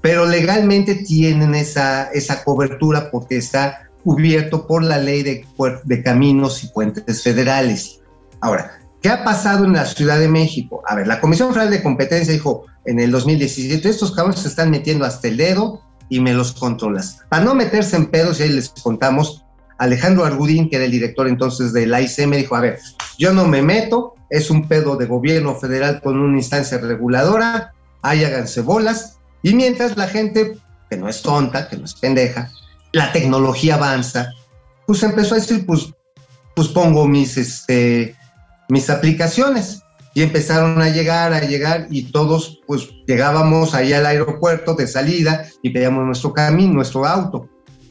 Pero legalmente tienen esa, esa cobertura porque está cubierto por la ley de, de caminos y puentes federales. Ahora, ¿qué ha pasado en la Ciudad de México? A ver, la Comisión Federal de Competencia dijo en el 2017, estos cabrones se están metiendo hasta el dedo y me los controlas. Para no meterse en pedos, y ahí les contamos, Alejandro Argudín, que era el director entonces del AICM, dijo, a ver, yo no me meto, es un pedo de gobierno federal con una instancia reguladora, ahí háganse bolas, y mientras la gente, que no es tonta, que no es pendeja, la tecnología avanza, pues empezó a decir, pues, pues pongo mis, este, mis aplicaciones. Y empezaron a llegar, a llegar, y todos pues llegábamos ahí al aeropuerto de salida y veíamos nuestro camino, nuestro auto.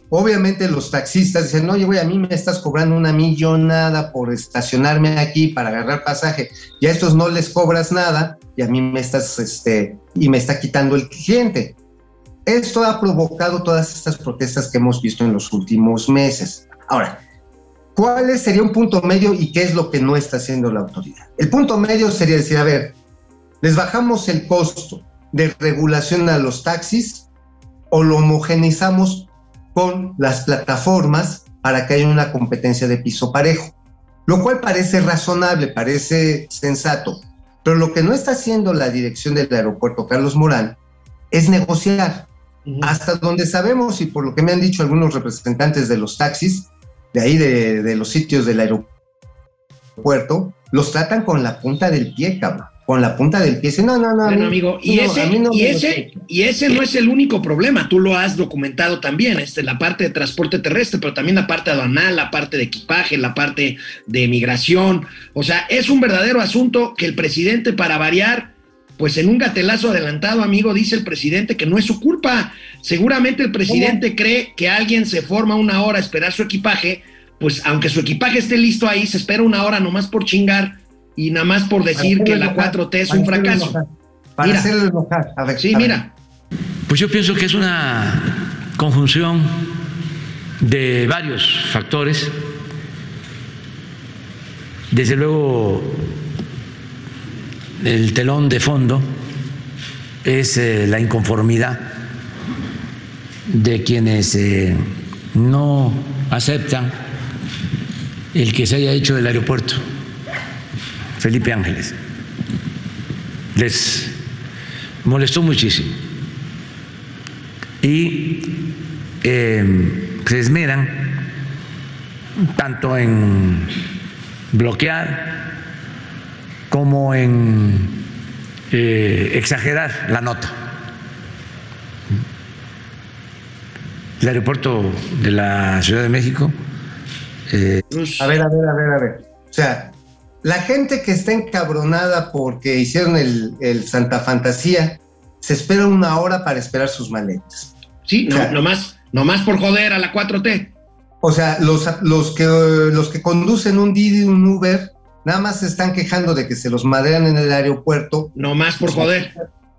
Obviamente los taxistas dicen, oye, güey, a mí me estás cobrando una millonada por estacionarme aquí para agarrar pasaje y a estos no les cobras nada y a mí me estás, este, y me está quitando el cliente. Esto ha provocado todas estas protestas que hemos visto en los últimos meses. Ahora, ¿cuál sería un punto medio y qué es lo que no está haciendo la autoridad? El punto medio sería decir, a ver, les bajamos el costo de regulación a los taxis o lo homogenizamos con las plataformas para que haya una competencia de piso parejo, lo cual parece razonable, parece sensato, pero lo que no está haciendo la dirección del aeropuerto Carlos Morán es negociar. Hasta donde sabemos y por lo que me han dicho algunos representantes de los taxis, de ahí de, de los sitios del aeropuerto, los tratan con la punta del pie, cabrón con la punta del pie. No, no, no. Bueno, amigo, y, ese, y, ese, y ese no es el único problema. Tú lo has documentado también, este, la parte de transporte terrestre, pero también la parte aduanal, la parte de equipaje, la parte de migración. O sea, es un verdadero asunto que el presidente, para variar, pues en un gatelazo adelantado, amigo, dice el presidente que no es su culpa. Seguramente el presidente cree que alguien se forma una hora a esperar su equipaje, pues aunque su equipaje esté listo ahí, se espera una hora nomás por chingar y nada más por decir que la 4T es un fracaso. Para hacerlo enojar. A ver, sí, mira. Pues yo pienso que es una conjunción de varios factores. Desde luego, el telón de fondo es eh, la inconformidad de quienes eh, no aceptan el que se haya hecho del aeropuerto Felipe Ángeles. Les molestó muchísimo. Y eh, se esmeran tanto en bloquear como en eh, exagerar la nota. El aeropuerto de la Ciudad de México. Eh, a ver, a ver, a ver, a ver. O sea, la gente que está encabronada porque hicieron el, Santa Fantasía se espera una hora para esperar sus maletas. Sí, no, nomás, nomás por joder a la 4T. O sea, los, los, que, los que conducen un Didi, un Uber, nada más se están quejando de que se los madrean en el aeropuerto. Nomás por joder.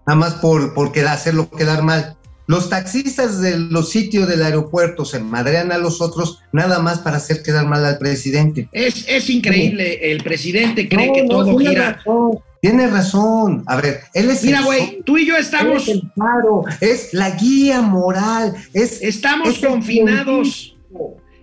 Nada más por, por hacerlo quedar mal. Los taxistas de los sitios del aeropuerto se madrean a los otros nada más para hacer quedar mal al presidente. Es, es increíble, el presidente cree que todo gira. Tiene razón. A ver, él es. Mira, güey, tú y yo estamos. Es, es la guía moral. Es, estamos confinados.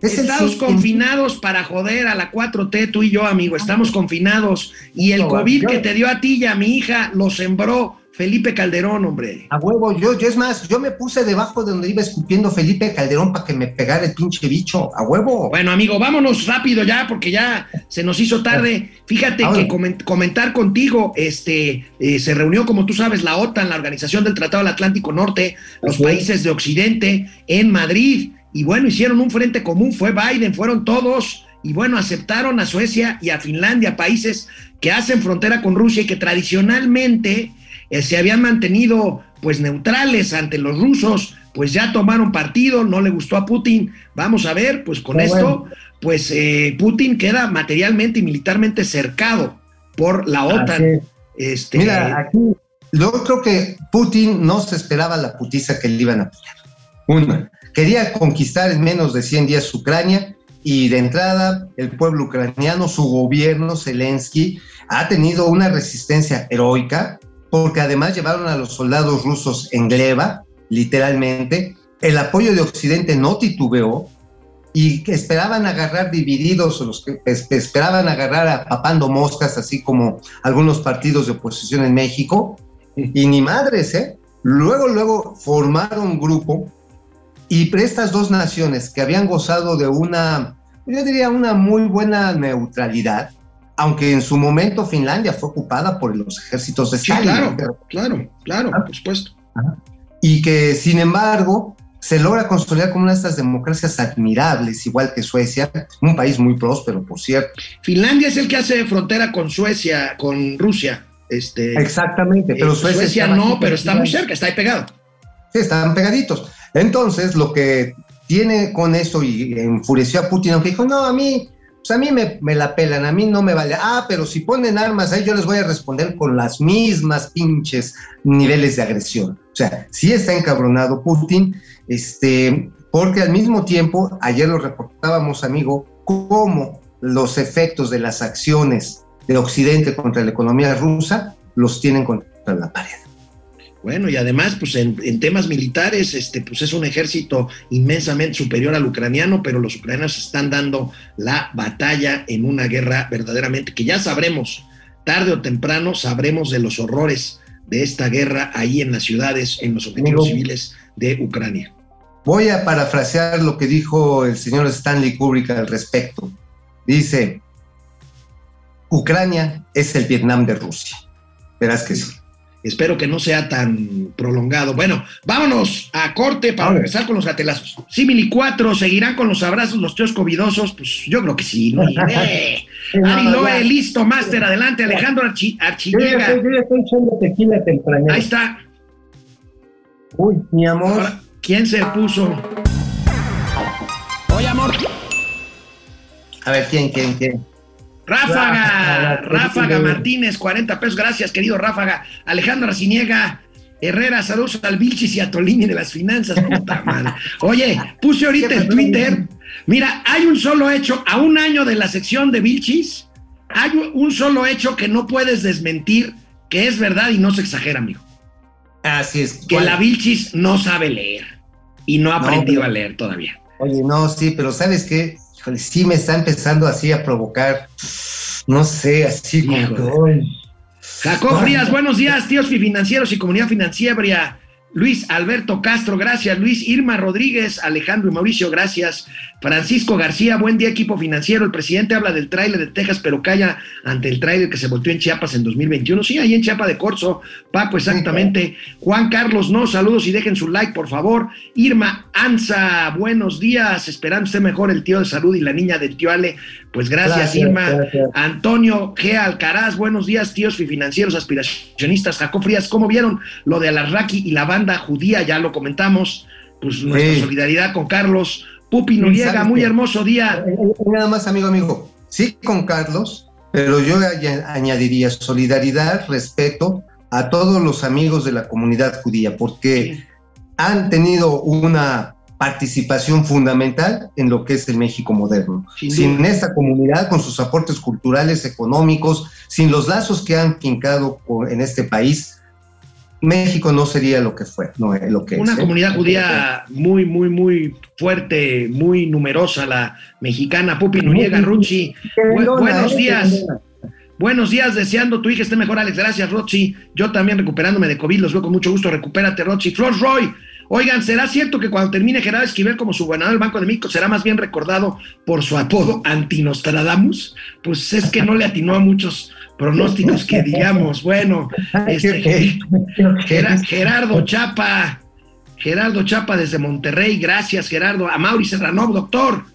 Estamos confinados para joder a la 4T, tú y yo, amigo. Estamos confinados. Y el COVID que te dio a ti y a mi hija lo sembró Felipe Calderón, hombre. A huevo, yo, yo es más, yo me puse debajo de donde iba escupiendo Felipe Calderón para que me pegara el pinche bicho, a huevo. Bueno, amigo, vámonos rápido ya, porque ya se nos hizo tarde. Fíjate que comentar contigo, este, eh, se reunió, como tú sabes, la OTAN, la Organización del Tratado del Atlántico Norte, los países de Occidente, en Madrid, y bueno, hicieron un frente común, fue Biden, fueron todos, y bueno, aceptaron a Suecia y a Finlandia, países que hacen frontera con Rusia y que tradicionalmente eh, se habían mantenido pues neutrales ante los rusos, pues ya tomaron partido, no le gustó a Putin. Vamos a ver, pues con esto, pues eh, Putin queda materialmente y militarmente cercado por la OTAN. Este, Mira, aquí yo creo que Putin no se esperaba la putiza que le iban a apoyar. Una, quería conquistar en menos de 100 días Ucrania y de entrada el pueblo ucraniano, su gobierno, Zelensky, ha tenido una resistencia heroica porque además llevaron a los soldados rusos en gleba, literalmente. El apoyo de Occidente no titubeó y esperaban agarrar divididos, los que esperaban agarrar a papando moscas, así como algunos partidos de oposición en México. Y ni madres, ¿eh? Luego, luego formaron un grupo Y estas dos naciones que habían gozado de una, yo diría, una muy buena neutralidad, aunque en su momento Finlandia fue ocupada por los ejércitos de Sí, Stalin. claro, claro, claro, Ah. por supuesto. y que sin embargo se logra consolidar como una de estas democracias admirables, igual que Suecia, un país muy próspero, por cierto. Finlandia es el que hace frontera con Suecia, con Rusia. Este, Exactamente, pero eh, Suecia, Suecia no, pero está muy cerca, está ahí pegado. Sí, estaban pegaditos. Entonces, lo que tiene con eso y enfureció a Putin, aunque dijo, no, a mí, pues a mí me, la pelan, a mí no me vale. Ah, pero si ponen armas ahí, yo les voy a responder con las mismas pinches niveles de agresión. O sea, sí está encabronado Putin, este, porque al mismo tiempo, ayer lo reportábamos, amigo, cómo los efectos de las acciones de Occidente contra la economía rusa los tienen contra la pared. Bueno, y además, pues en, en, temas militares, este, pues es un ejército inmensamente superior al ucraniano, pero los ucranianos están dando la batalla en una guerra verdaderamente que ya sabremos, tarde o temprano sabremos de los horrores de esta guerra ahí en las ciudades, en los objetivos civiles de Ucrania. Voy a parafrasear lo que dijo el señor Stanley Kubrick al respecto. Dice, Ucrania es el Vietnam de Rusia. Verás que sí. Espero que no sea tan prolongado. Bueno, vámonos a corte para regresar con los gatelazos. Simili 4, ¿seguirán con los abrazos los tíos covidosos? Pues yo creo que sí. ¿no? Ari Loe, listo, máster, adelante. Alejandro Archi- Yo ya, Archillega. estoy, yo ya estoy echando tequila. Ahí está. Uy, mi amor. Ahora, ¿quién se puso? Oye, amor. A ver, ¿quién, quién, quién? Ráfaga, Ráfaga. Martínez, 40 pesos. Gracias, querido Ráfaga. Alejandro Arciniega. Herrera, saludos al Vilchis y a Tolini de las finanzas, puta madre. Oye, puse ahorita en Twitter. Mira, hay un solo hecho, a un año de la sección de Vilchis, hay un solo hecho que no puedes desmentir, que es verdad y no se exagera, amigo. Así es. Que ¿cuál? la Vilchis no sabe leer y no ha No, aprendido pero- a leer todavía. Oye, no, sí, pero ¿sabes qué? Híjole, sí me está empezando así a provocar, no sé, así como Ah. Frías, buenos días, tíos financieros y comunidad financiera. Luis Alberto Castro, gracias. Luis Irma Rodríguez, Alejandro y Mauricio, gracias. Francisco García, buen día, equipo financiero. El presidente habla del tráiler de Texas, pero calla ante el tráiler que se volteó en Chiapas en 2021. Sí, ahí en Chiapa de Corzo, Paco, exactamente. Juan Carlos, no, saludos y dejen su like, por favor. Irma Anza, buenos días. Esperando usted mejor el tío de salud y la niña del tío Ale. Pues gracias, Gracias, Irma. gracias. Antonio G. Alcaraz, buenos días, tíos y financieros aspiracionistas. Jacob Frías, ¿cómo vieron lo de Alarraqui y la banda judía? Ya lo comentamos. Pues nuestra Sí. solidaridad con Carlos. Pupi Noriega, ¿sabes muy hermoso día. Eh, eh, Nada más, amigo, amigo. Sí, con Carlos, pero yo añ- añadiría solidaridad, respeto a todos los amigos de la comunidad judía, porque han tenido una participación fundamental en lo que es el México moderno. Sin esta comunidad, con sus aportes culturales, económicos, sin los lazos que han fincado en este país, México no sería lo que fue, no eh, lo que Una es, ¿eh? comunidad judía muy, muy, muy fuerte, muy numerosa, la mexicana. Pupi Noriega, Ruchi. Bu- Querendona, buenos eh, días. Buenos días, deseando tu hija esté mejor, Alex. Gracias, Rochi. Yo también recuperándome de COVID, los veo con mucho gusto. Recupérate, Rochi. Flor Roy. Oigan, ¿será cierto que cuando termine Gerardo Esquivel como su gobernador del Banco de México será más bien recordado por su apodo Antinostradamus? Pues es que no le atinó a muchos pronósticos que digamos. Bueno, este, Gerardo Chapa, Gerardo Chapa desde Monterrey, gracias Gerardo. A Mauri Serranov, doctor,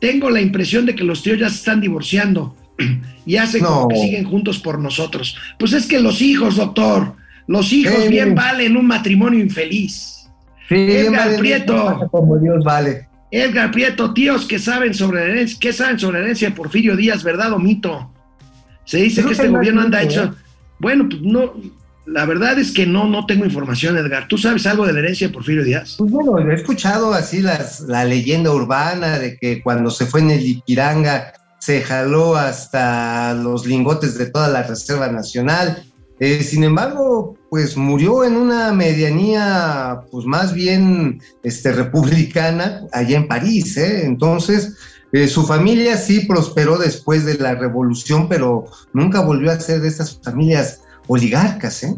tengo la impresión de que los tíos ya se están divorciando y hace como que siguen juntos por nosotros. Pues es que los hijos, doctor, los hijos bien valen un matrimonio infeliz. Sí, Edgar Prieto. Como Dios vale. Edgar Prieto, tíos que saben sobre la herencia, ¿qué saben sobre la herencia de Porfirio Díaz, verdad o mito? Se dice que este gobierno anda hecho. ¿eh? Bueno, pues no, la verdad es que no, no tengo información, Edgar. ¿Tú sabes algo de la herencia de Porfirio Díaz? Pues bueno, he escuchado así las, la leyenda urbana de que cuando se fue en el Ipiranga se jaló hasta los lingotes de toda la Reserva Nacional. Eh, sin embargo, pues murió en una medianía, pues más bien este, republicana, allá en París. ¿eh? Entonces, eh, su familia sí prosperó después de la revolución, pero nunca volvió a ser de estas familias oligarcas. ¿eh?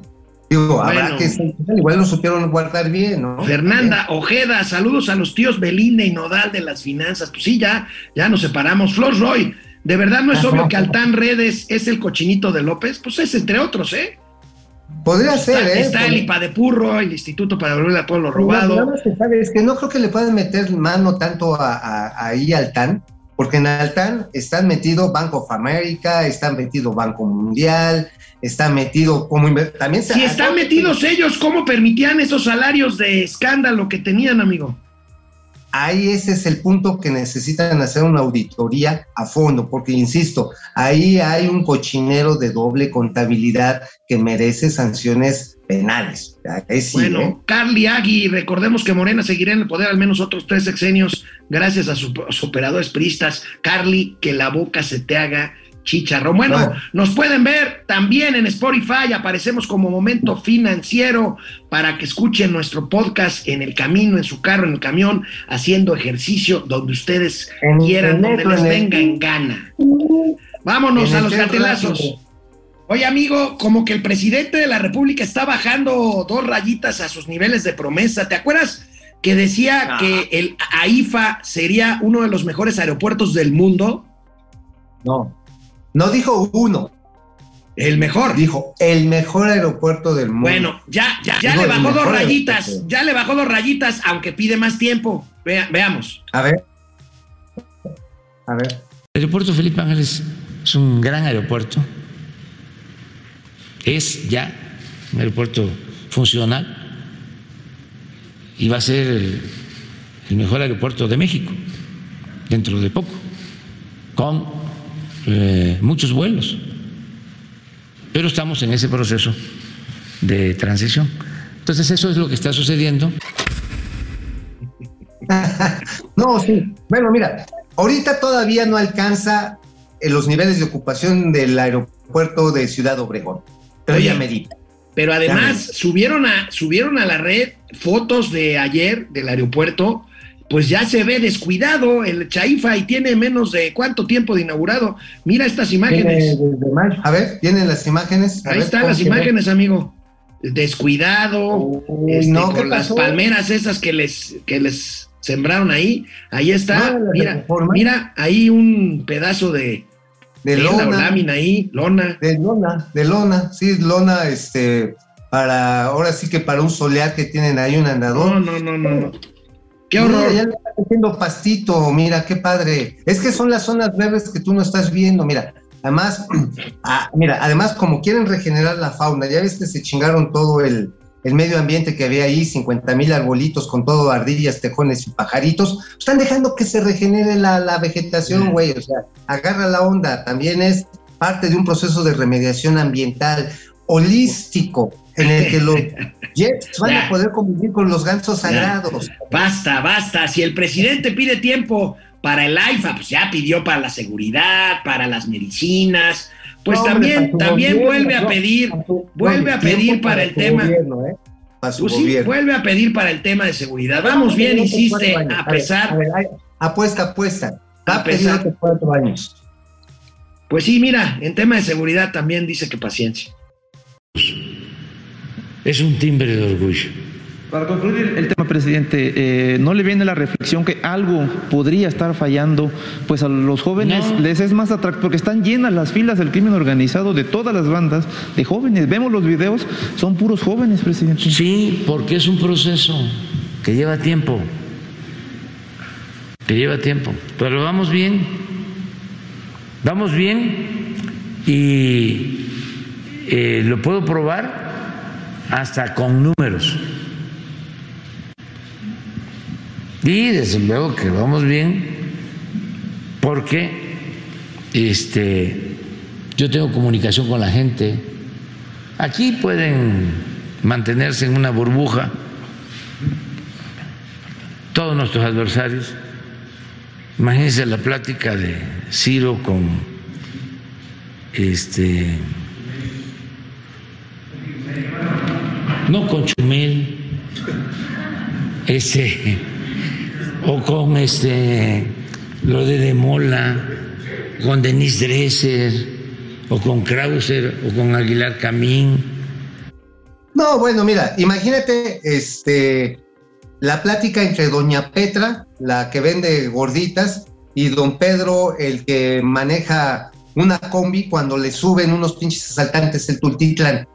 Digo, habrá que igual lo supieron guardar bien, ¿no? Fernanda Ojeda, saludos a los tíos Belinda y Nodal de las finanzas. Pues sí, ya, ya nos separamos. Flor Roy, ¿de verdad no es Ajá. obvio que Altán Redes es el cochinito de López? Pues es entre otros, ¿eh? Podría ser, Está, ¿eh? está el IPA de Purro, el Instituto para devolver al pueblo robado. más que sabes que no creo que le puedan meter mano tanto a, a- ahí al TAN, porque en Altán están metido Bank of America, están metido Banco Mundial, están metido como también se- Si están metidos ellos, ¿cómo permitían esos salarios de escándalo que tenían, amigo? Ahí ese es el punto que necesitan hacer una auditoría a fondo, porque insisto, ahí hay un cochinero de doble contabilidad que merece sanciones penales. Sí, bueno, ¿eh? Carly Agui, recordemos que Morena seguirá en el poder al menos otros tres sexenios gracias a sus sus operadores priistas. Carly, que la boca se te haga chicharrón. Bueno, Bueno. nos pueden ver también en Spotify, aparecemos como Momento Financiero para que escuchen nuestro podcast en el camino, en su carro, en el camión, haciendo ejercicio donde ustedes En- quieran, donde les venga en gana. Vámonos En a los gatelazos. Oye, amigo, como que el presidente de la República está bajando dos rayitas a sus niveles de promesa. ¿Te acuerdas que decía Ah. que el AIFA sería uno de los mejores aeropuertos del mundo? No, no dijo uno, El mejor. dijo el mejor aeropuerto del mundo. Bueno, ya, ya, ya Digo, le bajó dos rayitas, aeropuerto. ya le bajó dos rayitas, aunque pide más tiempo. Vea- veamos. A ver. A ver. El aeropuerto Felipe Ángeles es un gran aeropuerto. Es ya un aeropuerto funcional y va a ser el, el mejor aeropuerto de México dentro de poco, con eh, muchos vuelos. Pero estamos en ese proceso de transición. Entonces eso es lo que está sucediendo. No, sí. Bueno, mira, ahorita todavía no alcanza eh, los niveles de ocupación del aeropuerto de Ciudad Obregón. Pero Oye, ya medita. Pero además Ya subieron a, subieron a la red fotos de ayer del aeropuerto, pues ya se ve descuidado el Chaifa y tiene menos de cuánto tiempo de inaugurado. Mira estas imágenes. A ver, ¿tienen las imágenes? A Ahí ver, están ¿cómo las ve? imágenes, amigo. Descuidado, Uy, este, no, ¿qué con las palmeras esas que les, que les sembraron ahí. Ahí está, No, de mira, mira, ahí un pedazo de, De o lona. lámina ahí, lona. De lona, de lona, sí, lona, este, para, ahora sí que para un solear que tienen ahí un No, andador. no, no, no, no. Qué Mira, horror. ya le está haciendo pastito, mira, qué padre. Es que son las zonas verdes que tú no estás viendo, mira. Además, ah, mira, además como quieren regenerar la fauna, ya ves que se chingaron todo el, el medio ambiente que había ahí, 50 mil arbolitos con todo ardillas, tejones y pajaritos, están dejando que se regenere la, la vegetación, güey, o sea, agarra la onda, también es parte de un proceso de remediación ambiental holístico, en el que los jets van Ya. a poder convivir con los gansos Ya. sagrados. Basta, basta. Si el presidente pide tiempo para el AIFA, pues ya pidió para la seguridad, para las medicinas. Pues No, también, también gobierno, vuelve a pedir, vuelve a pedir para el tema. gobierno, ¿eh? Para su pues sí, vuelve a pedir para el tema de seguridad. Vamos bien, insiste, cuatro años. a ver, pesar. a ver, ay, apuesta, apuesta. Va A pesar. otros cuatro años. Pues sí, mira, en tema de seguridad también dice que paciencia. Es un timbre de orgullo. Para concluir el tema, presidente, eh, ¿no le viene la reflexión que algo podría estar fallando? Pues a los jóvenes No. les es más atractivo, porque están llenas las filas del crimen organizado de todas las bandas de jóvenes. Vemos los videos, son puros jóvenes, presidente. Sí, porque es un proceso que lleva tiempo, que lleva tiempo, pero vamos bien, vamos bien y eh, lo puedo probar hasta con números. Y desde luego que vamos bien porque este, yo tengo comunicación con la gente. Aquí pueden mantenerse en una burbuja todos nuestros adversarios. Imagínense la plática de Ciro con este no con Chumel, este o con este lo de Demola, con Denise Dresser, o con Krauser, o con Aguilar Camín. No, bueno, mira, imagínate este, la plática entre doña Petra, la que vende gorditas, y don Pedro, el que maneja una combi cuando le suben unos pinches asaltantes el Tultitlan.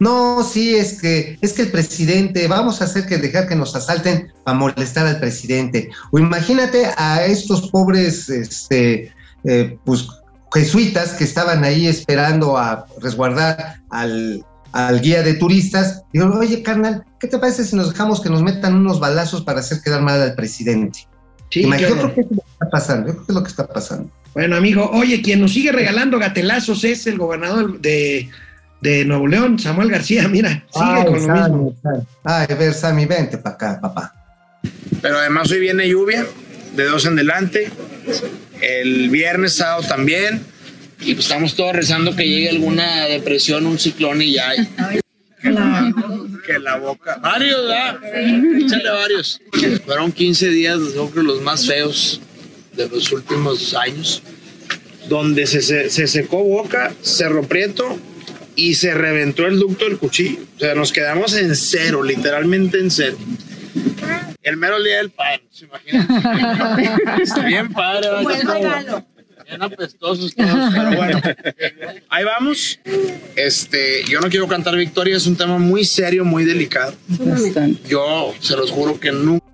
No, sí, es que, es que el presidente, vamos a hacer que dejar que nos asalten para molestar al presidente. O imagínate a estos pobres, este, eh, pues, jesuitas que estaban ahí esperando a resguardar al, al guía de turistas. Digo, oye, carnal, ¿qué te parece si nos dejamos que nos metan unos balazos para hacer quedar mal al presidente? Sí, Imagínate qué horror. qué es lo que está pasando, yo creo que es lo que está pasando. Bueno, amigo, oye, quien nos sigue regalando gatelazos es el gobernador de, de Nuevo León, Samuel García. Mira, sigue Ay, con lo Sammy, mismo. Sammy. Ay, a ver, Sammy, vente para acá, papá. Pero además hoy viene lluvia, de dos en delante. El viernes, sábado también. Y pues estamos todos rezando que llegue alguna depresión, un ciclón y ya. Que la, que la boca. Varios, ¿verdad? Échale varios. Fueron 15 días, yo creo, los más feos de los últimos años. Donde se, se, se secó boca, Cerro Prieto y se reventó el ducto del cuchillo. O sea, nos quedamos en cero, literalmente en cero. El mero día del padre, ¿se imaginan? Está bien padre. ¿verdad? Buen regalo. Bien apestosos todos, pero bueno. Ahí vamos. Este, yo no quiero cantar victoria, es un tema muy serio, muy delicado. Yo se los juro que nunca.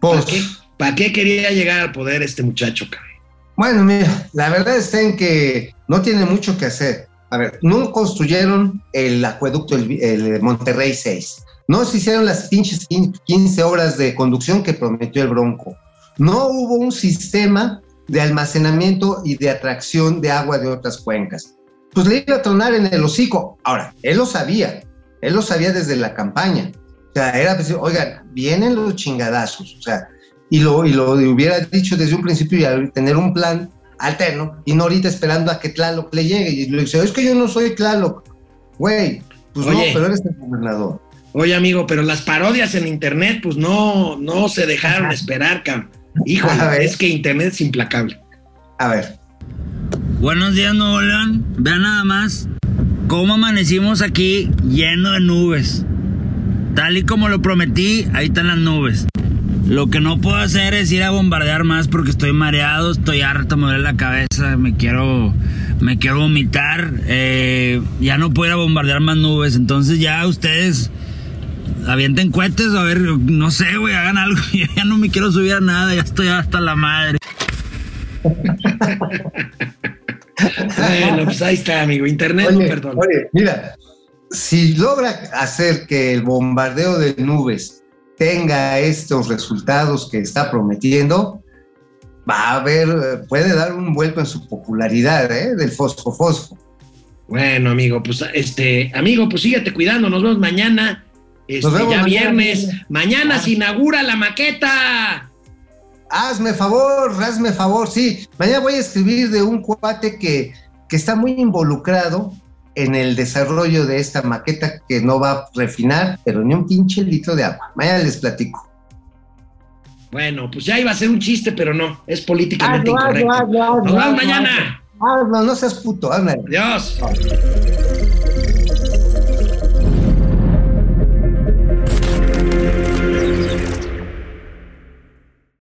Pues, ¿Para qué, ¿Para qué quería llegar al poder este muchacho, cabrón? Bueno, mira, la verdad está en que no tiene mucho que hacer. A ver, no construyeron el acueducto, el, el Monterrey 6. No se hicieron las pinches 15 horas de conducción que prometió el Bronco. No hubo un sistema de almacenamiento y de atracción de agua de otras cuencas. Pues le iba a tronar en el hocico. Ahora, él lo sabía. Él lo sabía desde la campaña. O sea, era decir, oigan, vienen los chingadazos. O sea, y lo, y lo hubiera dicho desde un principio y tener un plan alterno y no ahorita esperando a que Tlaloc le llegue y le dice, es que yo no soy Tlaloc. Güey, pues Oye. no, pero eres el gobernador. Oye, amigo, pero las parodias en internet, pues no, no se dejaron esperar, cabrón. Híjole, es que internet es implacable. A ver, Buenos días, Nuevo León. Vean nada más cómo amanecimos aquí lleno de nubes. Tal y como lo prometí, ahí están las nubes. Lo que no puedo hacer es ir a bombardear más porque estoy mareado, estoy harto, me duele la cabeza, me quiero, me quiero vomitar. eh, ya no puedo ir a bombardear más nubes. Entonces ya ustedes avienten cohetes, a ver, no sé, güey, hagan algo. Yo ya no me quiero subir a nada, ya estoy hasta la madre. Bueno, pues ahí está, amigo. Internet no perdona. oye, mira, si logra hacer que el bombardeo de nubes tenga estos resultados que está prometiendo, va a haber, puede dar un vuelco en su popularidad, ¿eh? Del fosfo fosfo. Bueno, amigo, pues este, amigo, pues síguete cuidando, nos vemos mañana. Este, Nos vemos ya mañana. viernes. Mañana Ah. se inaugura la maqueta. Hazme favor, hazme favor, sí. Mañana voy a escribir de un cuate que, que está muy involucrado en el desarrollo de esta maqueta que no va a refinar, pero ni un pinche litro de agua. Mañana les platico. Bueno, pues ya iba a ser un chiste, pero no, es políticamente Hazlo, hazlo, incorrecto. hazlo, hazlo, Nos vemos hazlo, mañana. Hazlo, no seas puto, ándale. Adiós.